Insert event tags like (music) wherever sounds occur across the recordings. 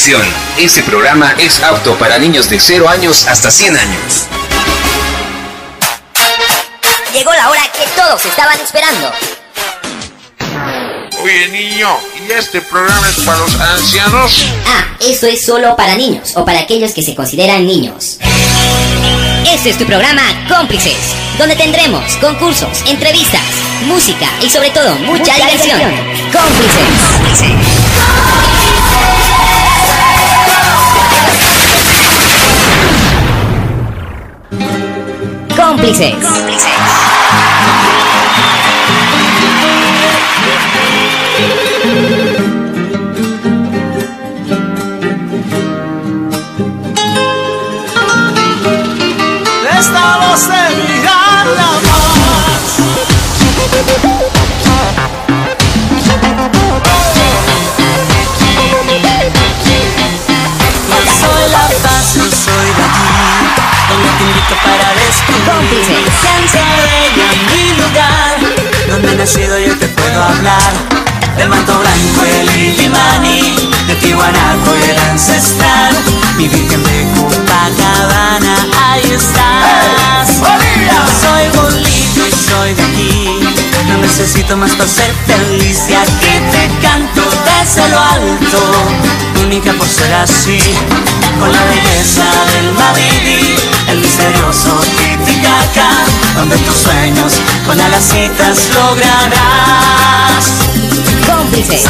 Atención, este programa es apto para niños de 0 años hasta 100 años. Llegó la hora que todos estaban esperando. Oye niño, ¿y este programa es para los ancianos? Ah, eso es solo para niños o para aquellos que se consideran niños. Este es tu programa Cómplices, donde tendremos concursos, entrevistas, música y sobre todo mucha, diversión. Cómplices. Cómplices. Estamos de mirar la paz. Yo descubrir Cómplices. Santa Bella, mi lugar. Donde he nacido yo te puedo hablar. Del manto blanco, el Illimani. De Tiwanaku, el ancestral. Mi virgen de Copacabana, ahí estás. Soy Bolivia y soy de aquí. No necesito más para ser feliz, ya que te canto desde lo alto. Única por ser así, con la belleza del Madidi, el misterioso Donde tus sueños con alacitas lograrás. Cómplices.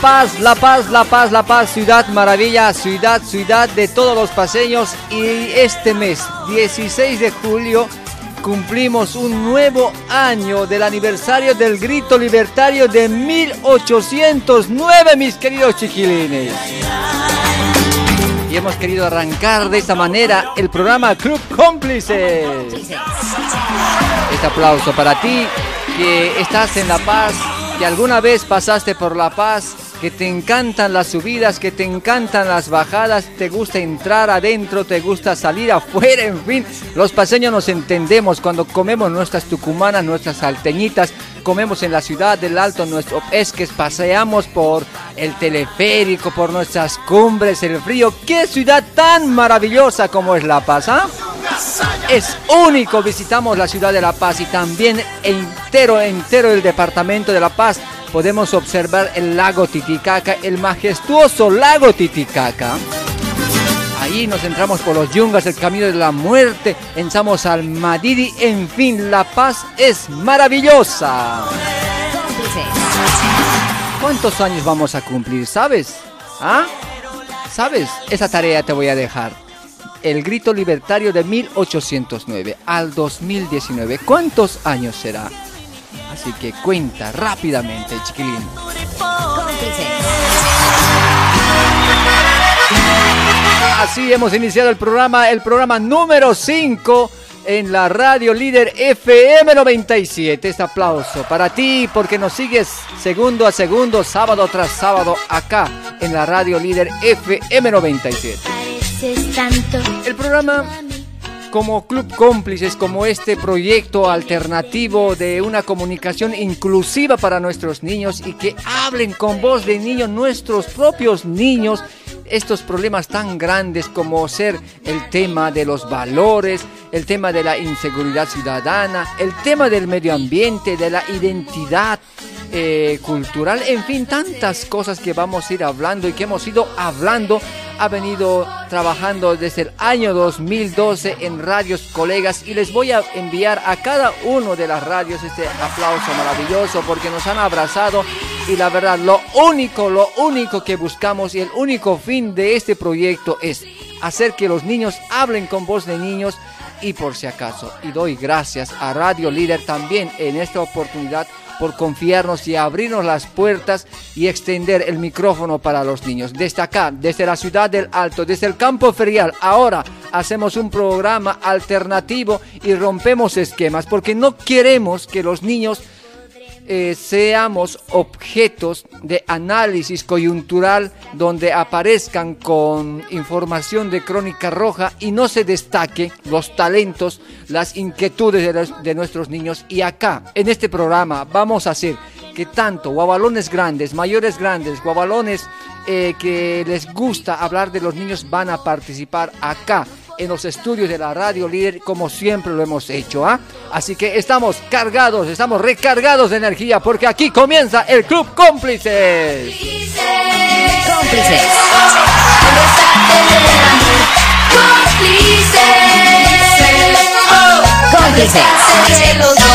Paz, La Paz, La Paz, La Paz, ciudad maravilla, ciudad, ciudad de todos los paseños y este mes, 16 de julio, cumplimos un nuevo año del aniversario del grito libertario de 1809, mis queridos chiquilines. Y hemos querido arrancar de esta manera el programa Club Cómplices. Este aplauso para ti que estás en La Paz, que alguna vez pasaste por La Paz, que te encantan las subidas, que te encantan las bajadas, te gusta entrar adentro, te gusta salir afuera, en fin. Los paseños nos entendemos cuando comemos nuestras tucumanas, nuestras salteñitas, comemos en la ciudad del Alto nuestro esques, paseamos por el teleférico, por nuestras cumbres, el frío. ¡Qué ciudad tan maravillosa como es La Paz! ¿ah? Es único, visitamos la ciudad de La Paz y también entero, entero el departamento de La Paz. Podemos observar el lago Titicaca, el majestuoso lago Titicaca. Ahí nos entramos por los yungas, el camino de la muerte, entramos al Madidi, en fin, La Paz es maravillosa. ¿Cuántos años vamos a cumplir, sabes? ¿Ah? ¿Sabes? Esa tarea te voy a dejar el grito libertario de 1809 al 2019. ¿Cuántos años será? Así que cuenta rápidamente, chiquilín. Así hemos iniciado el programa, el programa número 5 en la radio líder FM 97. Este aplauso para ti porque nos sigues segundo a segundo, sábado tras sábado acá en la radio líder FM 97. El programa como Club Cómplices, como este proyecto alternativo de una comunicación inclusiva para nuestros niños y que hablen con voz de niños, nuestros propios niños, estos problemas tan grandes como ser el tema de los valores, el tema de la inseguridad ciudadana, el tema del medio ambiente, de la identidad eh, cultural, en fin, tantas cosas que vamos a ir hablando y que hemos ido hablando ha venido trabajando desde el año 2012 en radios colegas y les voy a enviar a cada uno de las radios este aplauso maravilloso porque nos han abrazado y la verdad lo único, lo único que buscamos y el único fin de este proyecto es hacer que los niños hablen con voz de niños y por si acaso, y doy gracias a Radio Líder también en esta oportunidad por confiarnos y abrirnos las puertas y extender el micrófono para los niños. Desde acá, desde la ciudad del Alto, desde el campo ferial, ahora hacemos un programa alternativo y rompemos esquemas porque no queremos que los niños eh, seamos objetos de análisis coyuntural donde aparezcan con información de crónica roja y no se destaque los talentos, las inquietudes de, nuestros niños. Y acá, en este programa, vamos a hacer que tanto guabalones grandes, mayores grandes, guabalones eh, que les gusta hablar de los niños van a participar acá en los estudios de la radio líder como siempre lo hemos hecho. ¿ah? Así que estamos cargados, estamos recargados de energía porque aquí comienza el Club Cómplices. Cómplices. Cómplices.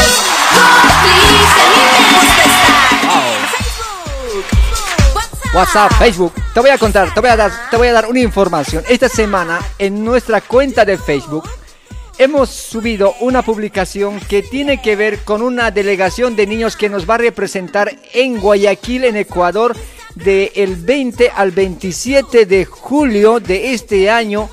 WhatsApp, Facebook. Te voy a contar, te voy a dar, te voy a dar una información. Esta semana en nuestra cuenta de Facebook hemos subido una publicación que tiene que ver con una delegación de niños que nos va a representar en Guayaquil, en Ecuador, del 20 al 27 de julio de este año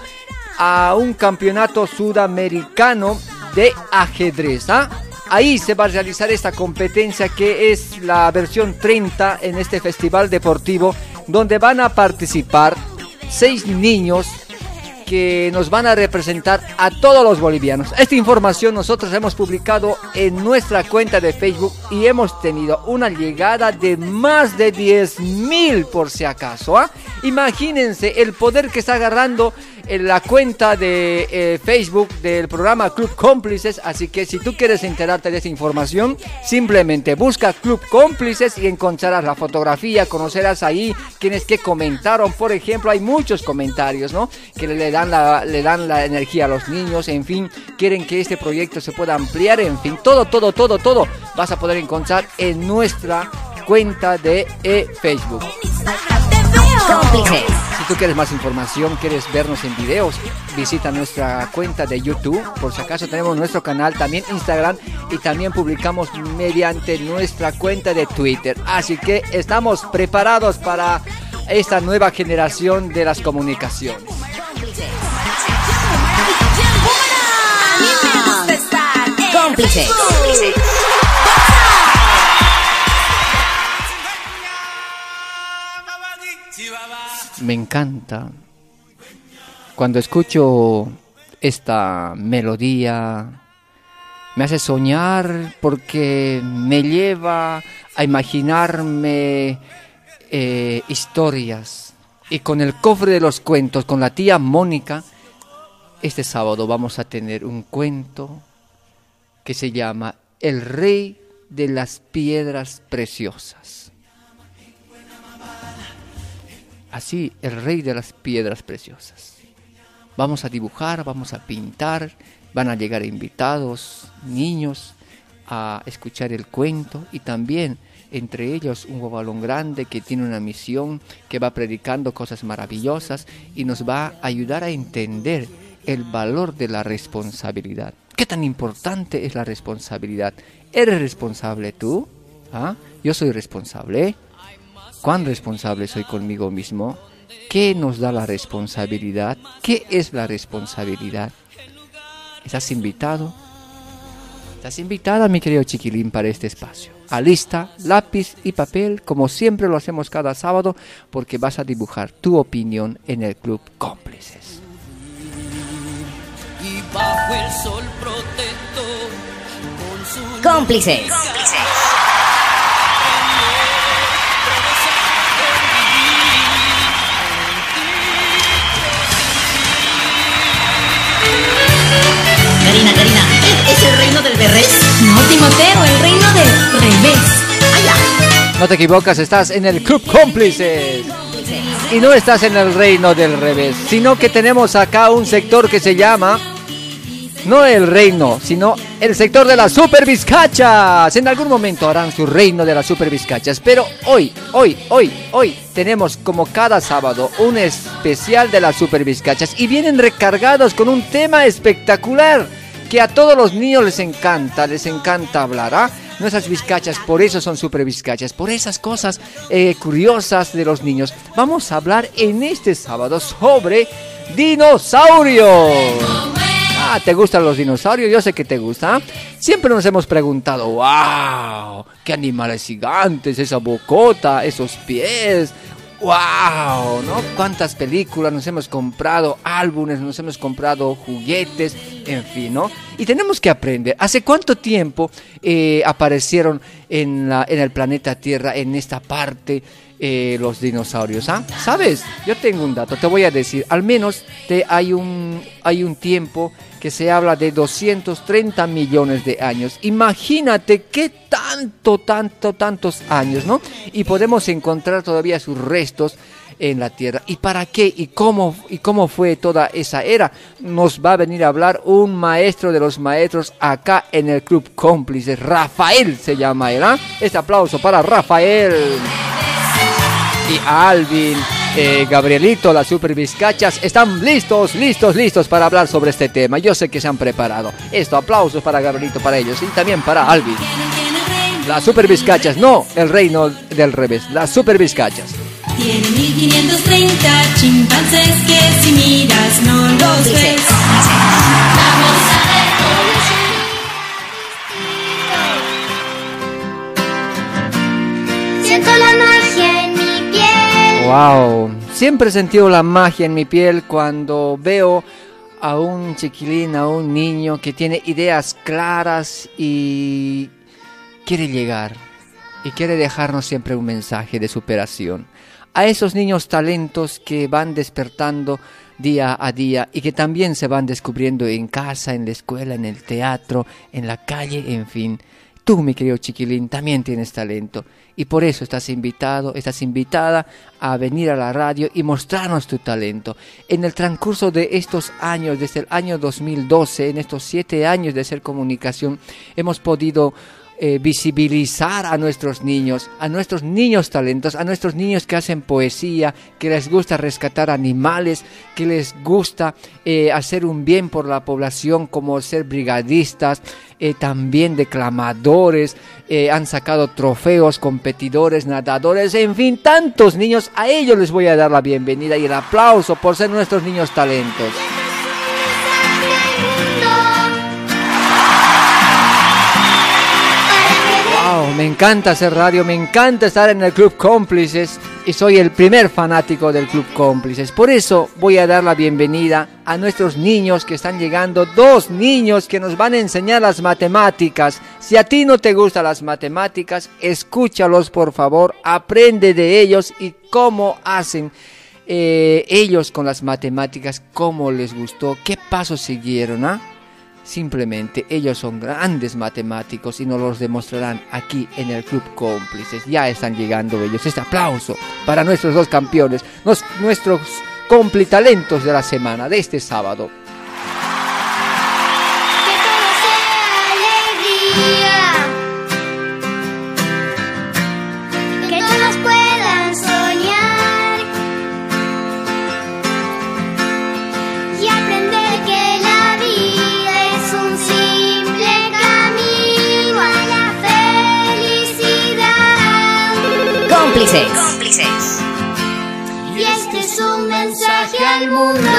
a un campeonato sudamericano de ajedrez. ¿ah? Ahí se va a realizar esta competencia que es la versión 30 en este festival deportivo donde van a participar seis niños que nos van a representar a todos los bolivianos. Esta información nosotros hemos publicado en nuestra cuenta de Facebook y hemos tenido una llegada de más de 10 mil por si acaso. ¿ah? Imagínense el poder que está agarrando en la cuenta de eh, Facebook del programa Club Cómplices. Así que si tú quieres enterarte de esta información, simplemente busca Club Cómplices y encontrarás la fotografía, conocerás ahí quienes que comentaron. Por ejemplo, hay muchos comentarios, ¿no? Que le dan la, le dan la energía a los niños, en fin, quieren que este proyecto se pueda ampliar, en fin, todo, todo, todo, todo vas a poder encontrar en nuestra cuenta de eh, Facebook. Cómplices. Si tú quieres más información, quieres vernos en videos, visita nuestra cuenta de YouTube. Por si acaso tenemos nuestro canal, también Instagram y también publicamos mediante nuestra cuenta de Twitter. Así que estamos preparados para esta nueva generación de las comunicaciones. Cómplices. Me encanta cuando escucho esta melodía. Me hace soñar porque me lleva a imaginarme eh, historias. Y con el cofre de los cuentos, con la tía Mónica, este sábado vamos a tener un cuento que se llama El Rey de las Piedras Preciosas. Así, el Rey de las Piedras Preciosas. Vamos a dibujar, vamos a pintar, van a llegar invitados, niños, a escuchar el cuento y también entre ellos un balón grande que tiene una misión, que va predicando cosas maravillosas y nos va a ayudar a entender el valor de la responsabilidad. ¿Qué tan importante es la responsabilidad? ¿Eres responsable tú? ¿Ah? Yo soy responsable. ¿Cuán responsable soy conmigo mismo? ¿Qué nos da la responsabilidad? ¿Qué es la responsabilidad? ¿Estás invitado? Estás invitada, mi querido chiquilín, para este espacio. Alista, lápiz y papel, como siempre lo hacemos cada sábado, porque vas a dibujar tu opinión en el Club Cómplices. Y bajo el sol protector, con su Cómplices. Karina, reino del revés? No, Timoteo, el reino del revés. No te equivocas, estás en el Club Cómplices. Y no estás en el reino del revés, sino que tenemos acá un sector que se llama no el reino, sino el sector de las super bizcachas. En algún momento harán su reino de las super bizcachas, pero hoy, hoy, hoy, hoy tenemos como cada sábado un especial de las super bizcachas y vienen recargados con un tema espectacular que a todos los niños les encanta, les encanta hablar, ¿ah? Nuestras bizcachas, por eso son super bizcachas, por esas cosas eh, curiosas de los niños. Vamos a hablar en este sábado sobre dinosaurios. Ah, ¿te gustan los dinosaurios? Yo sé que te gusta. Siempre nos hemos preguntado, wow, qué animales gigantes, esa bocota, esos pies, wow, ¿no? Cuántas películas nos hemos comprado, álbumes, nos hemos comprado juguetes, en fin, ¿no? Y tenemos que aprender, ¿hace cuánto tiempo eh, aparecieron en, el planeta Tierra, en esta parte? eh, los dinosaurios. ¿ah? ¿Sabes? Yo tengo un dato, te voy a decir. Al menos te, hay, un, hay un tiempo que se habla de 230 millones de años. Imagínate qué tanto, tanto, tantos años, ¿no? Y podemos encontrar todavía sus restos en la tierra. ¿Y para qué? ¿Y cómo, ¿Y cómo fue toda esa era? Nos va a venir a hablar un maestro de los maestros acá en el Club Cómplices. Rafael se llama él. ¿ah? Este aplauso para Rafael y Alvin, eh, Gabrielito, las super bizcachas, están listos, listos, listos para hablar sobre este tema. Yo sé que se han preparado. Esto, aplausos para Gabrielito, para ellos y también para Alvin. Las super bizcachas, no el reino del revés, las super bizcachas. Tiene 1530 chimpancés que si miras no los ves. Vamos a ver Siento la magia en mi piel. Wow, siempre he sentido la magia en mi piel cuando veo a un chiquilín, a un niño que tiene ideas claras y quiere llegar y quiere dejarnos siempre un mensaje de superación. A esos niños talentos que van despertando día a día y que también se van descubriendo en casa, en la escuela, en el teatro, en la calle, en fin. Tú, mi querido chiquilín, también tienes talento y por eso estás invitado, estás invitada a venir a la radio y mostrarnos tu talento. En el transcurso de estos años, desde el año 2012, en estos siete años de ser comunicación, hemos podido eh, visibilizar a nuestros niños, a nuestros niños talentos, a nuestros niños que hacen poesía, que les gusta rescatar animales, que les gusta eh, hacer un bien por la población, como ser brigadistas, eh, también declamadores, han sacado trofeos, competidores, nadadores, en fin, tantos niños. A ellos les voy a dar la bienvenida y el aplauso por ser nuestros niños talentos. Me encanta hacer radio, me encanta estar en el Club Cómplices y soy el primer fanático del Club Cómplices. Por eso voy a dar la bienvenida a nuestros niños que están llegando, dos niños que nos van a enseñar las matemáticas. Si a ti no te gustan las matemáticas, escúchalos por favor, aprende de ellos y cómo hacen eh, ellos con las matemáticas, cómo les gustó, qué pasos siguieron, ¿ah? Simplemente ellos son grandes matemáticos y nos los demostrarán aquí en el Club Cómplices. Ya están llegando ellos. Este aplauso para nuestros dos campeones, nos- nuestros complitalentos de la semana, de este sábado. Cómplices. Y este es un mensaje al mundo.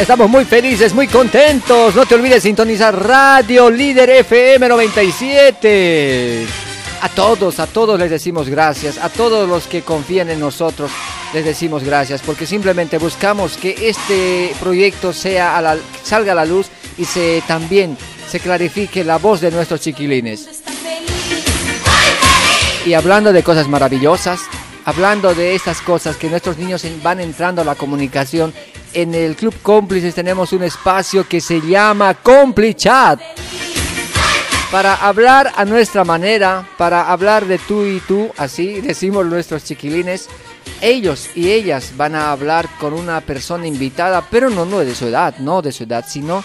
Estamos muy felices, muy contentos. No te olvides sintonizar Radio Líder FM 97. A todos, a todos les decimos gracias. A todos los que confían en nosotros les decimos gracias. Porque simplemente buscamos que este proyecto sea a la- salga a la luz y se también se clarifique la voz de nuestros chiquilines. Y hablando de cosas maravillosas, hablando de estas cosas que nuestros niños van entrando a la comunicación, en el Club Cómplices tenemos un espacio que se llama Complichat. Para hablar a nuestra manera, para hablar de tú y tú, así decimos nuestros chiquilines, ellos y ellas van a hablar con una persona invitada, pero no, no de su edad, no de su edad, sino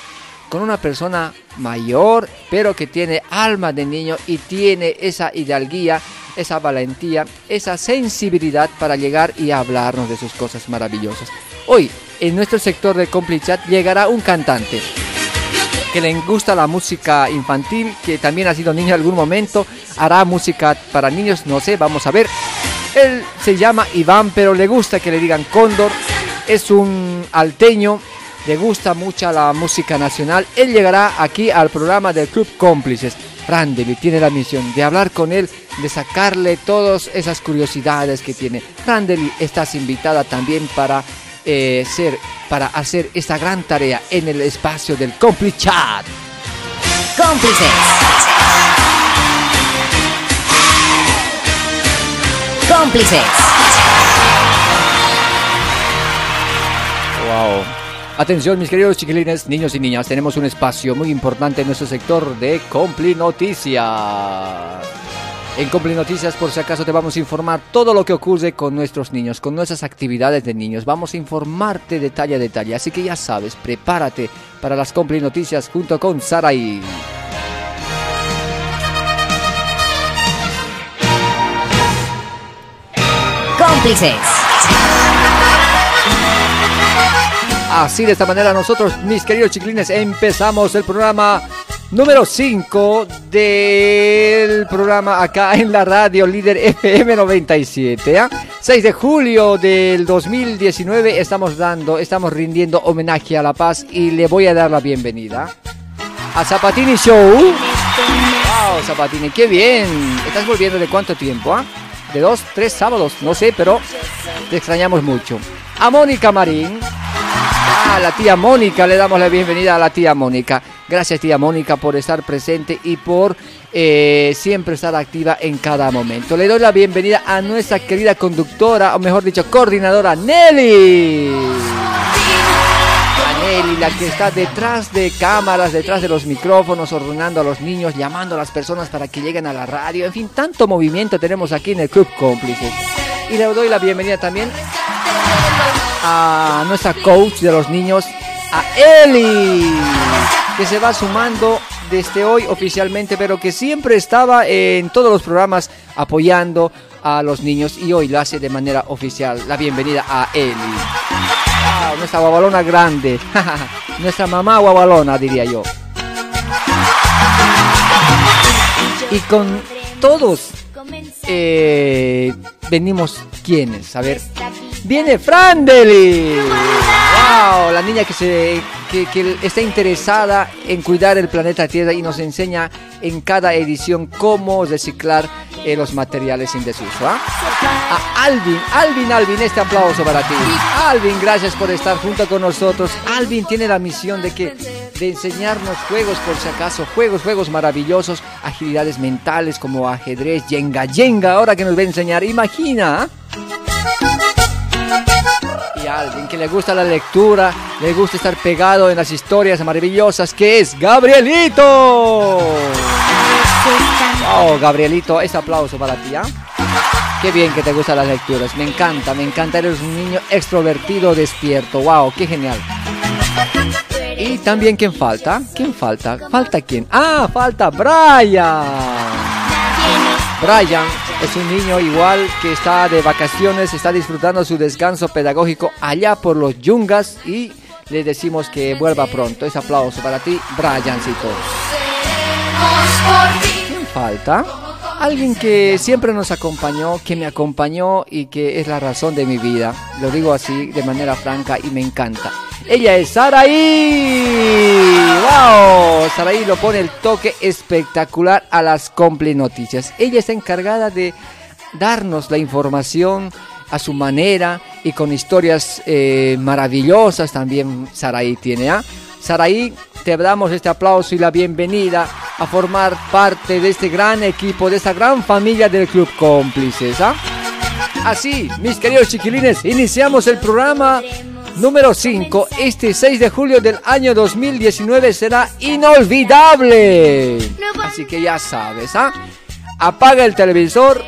con una persona mayor, pero que tiene alma de niño y tiene esa hidalguía, esa valentía, esa sensibilidad para llegar y hablarnos de sus cosas maravillosas. Hoy, en nuestro sector de Complichat llegará un cantante que le gusta la música infantil, que también ha sido niño en algún momento, hará música para niños, no sé, vamos a ver. Él se llama Iván, pero le gusta que le digan Cóndor, es un alteño le gusta mucho la música nacional, él llegará aquí al programa del Club Cómplices. Randeli tiene la misión de hablar con él, de sacarle todas esas curiosidades que tiene. Randeli, estás invitada también para, eh, ser, para hacer esta gran tarea en el espacio del Complichat. Cómplices. Cómplices. Wow. Atención mis queridos chiquilines, niños y niñas, tenemos un espacio muy importante en nuestro sector de Compli Noticias. En Compli Noticias, por si acaso, te vamos a informar todo lo que ocurre con nuestros niños, con nuestras actividades de niños. Vamos a informarte detalle a detalle, así que ya sabes, prepárate para las Compli Noticias junto con Saraí. Cómplices. Así de esta manera nosotros, mis queridos chiquilines, empezamos el programa número 5 del programa acá en la radio líder FM 97. ¿ah? 6 de julio del 2019 estamos dando, estamos rindiendo homenaje a la paz y le voy a dar la bienvenida a Zapatini Show. Wow, Zapatini, qué bien. ¿Estás volviendo de cuánto tiempo? ah? De dos, tres sábados, no sé, pero te extrañamos mucho. A Mónica Marín. A la tía Mónica, le damos la bienvenida a la tía Mónica. Gracias tía Mónica por estar presente y por eh, siempre estar activa en cada momento. Le doy la bienvenida a nuestra querida conductora, o mejor dicho, coordinadora Nelly. Nelly, la que está detrás de cámaras, detrás de los micrófonos, ordenando a los niños, llamando a las personas para que lleguen a la radio. En fin, tanto movimiento tenemos aquí en el Club Cómplices. Y le doy la bienvenida también a nuestra coach de los niños, a Eli, que se va sumando desde hoy oficialmente, pero que siempre estaba en todos los programas apoyando a los niños y hoy lo hace de manera oficial. La bienvenida a Eli. Nuestra guabalona grande, (laughs) nuestra mamá guabalona diría yo. Y con todos eh, venimos quienes, a ver, viene Frandeli. Wow, la niña que se que, que está interesada en cuidar el planeta Tierra y nos enseña en cada edición cómo reciclar eh, los materiales en desuso. ¿ah? A Alvin, Alvin, Alvin, este aplauso para ti. Alvin, gracias por estar junto con nosotros. Alvin tiene la misión de que de enseñarnos juegos por si acaso, juegos, juegos maravillosos, agilidades mentales como ajedrez, yenga, yenga, ahora que nos va a enseñar, imagina. ¿ah? Alguien que le gusta la lectura, le gusta estar pegado en las historias maravillosas, que es Gabrielito. Oh, Gabrielito, ese aplauso para ti, ¿ah? Qué bien que te gustan las lecturas, me encanta, me encanta, eres un niño extrovertido, despierto, wow, qué genial. Y también, ¿quién falta? ¿Quién falta? ¿Falta quién? Ah, falta Brian. Brian es un niño igual que está de vacaciones, está disfrutando su descanso pedagógico allá por los yungas y le decimos que vuelva pronto. Ese aplauso para ti, Briancito. ¿Quién falta? Alguien que siempre nos acompañó, que me acompañó y que es la razón de mi vida. Lo digo así de manera franca y me encanta. Ella es Saraí. ¡Wow! Saraí lo pone el toque espectacular a las Compli Noticias. Ella está encargada de darnos la información a su manera y con historias eh, maravillosas también Saraí tiene. ¿ah? Saraí, te damos este aplauso y la bienvenida a formar parte de este gran equipo, de esta gran familia del Club Cómplices. ¿ah? Así, mis queridos chiquilines, iniciamos el programa número 5. Este 6 de julio del año 2019 será inolvidable. Así que ya sabes, ¿ah? Apaga el televisor,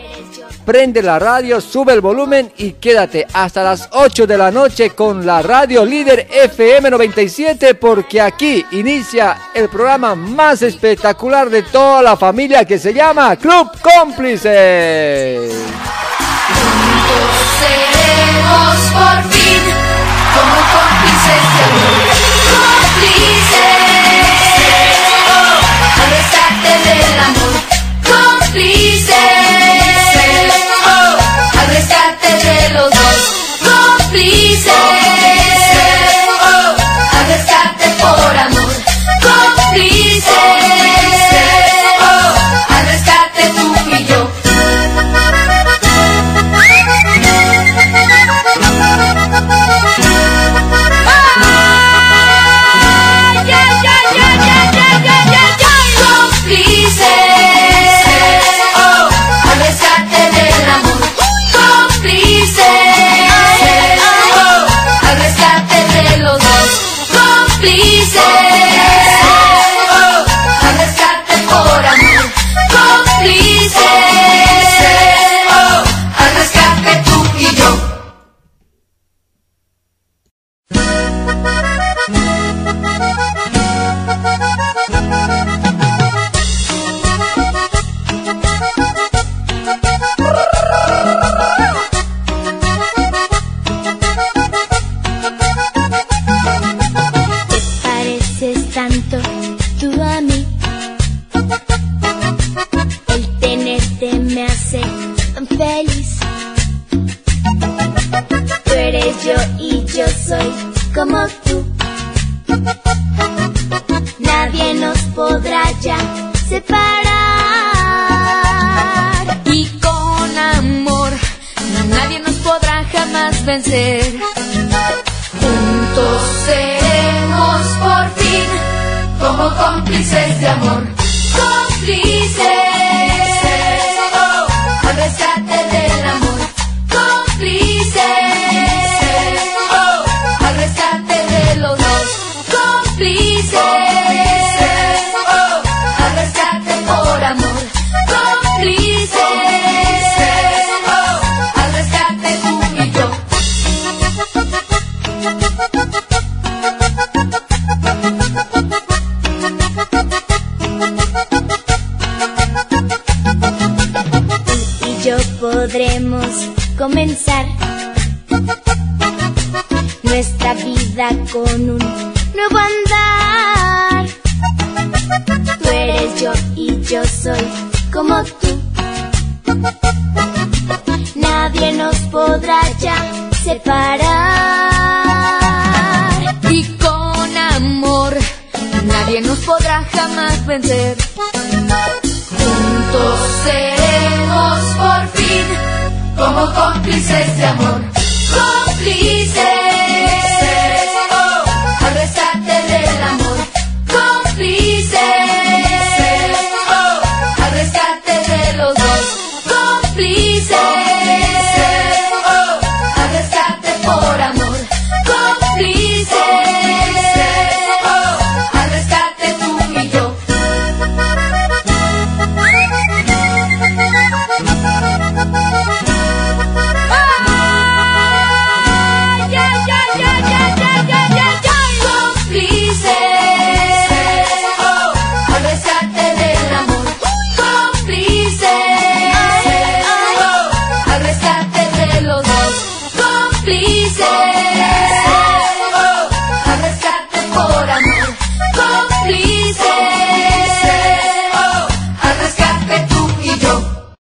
prende la radio, sube el volumen y quédate hasta las 8 de la noche con la radio líder FM 97 porque aquí inicia el programa más espectacular de toda la familia que se llama Club Cómplices. Seremos por fin del amor. Vencer. Juntos seremos por fin como cómplices de amor. Cómplices. Yo podremos comenzar nuestra vida con un nuevo andar. Tú eres yo y yo soy como tú. Nadie nos podrá ya separar. Y con amor nadie nos podrá jamás vencer. Juntos seremos por fin como cómplices de amor.